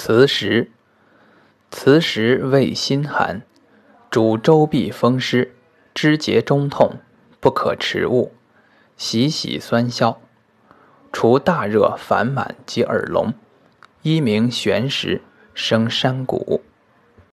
磁石，磁石味辛寒，主周痹风湿、肢节中痛，不可食物，喜喜酸消，除大热烦满及耳聋。一名玄石，生山谷。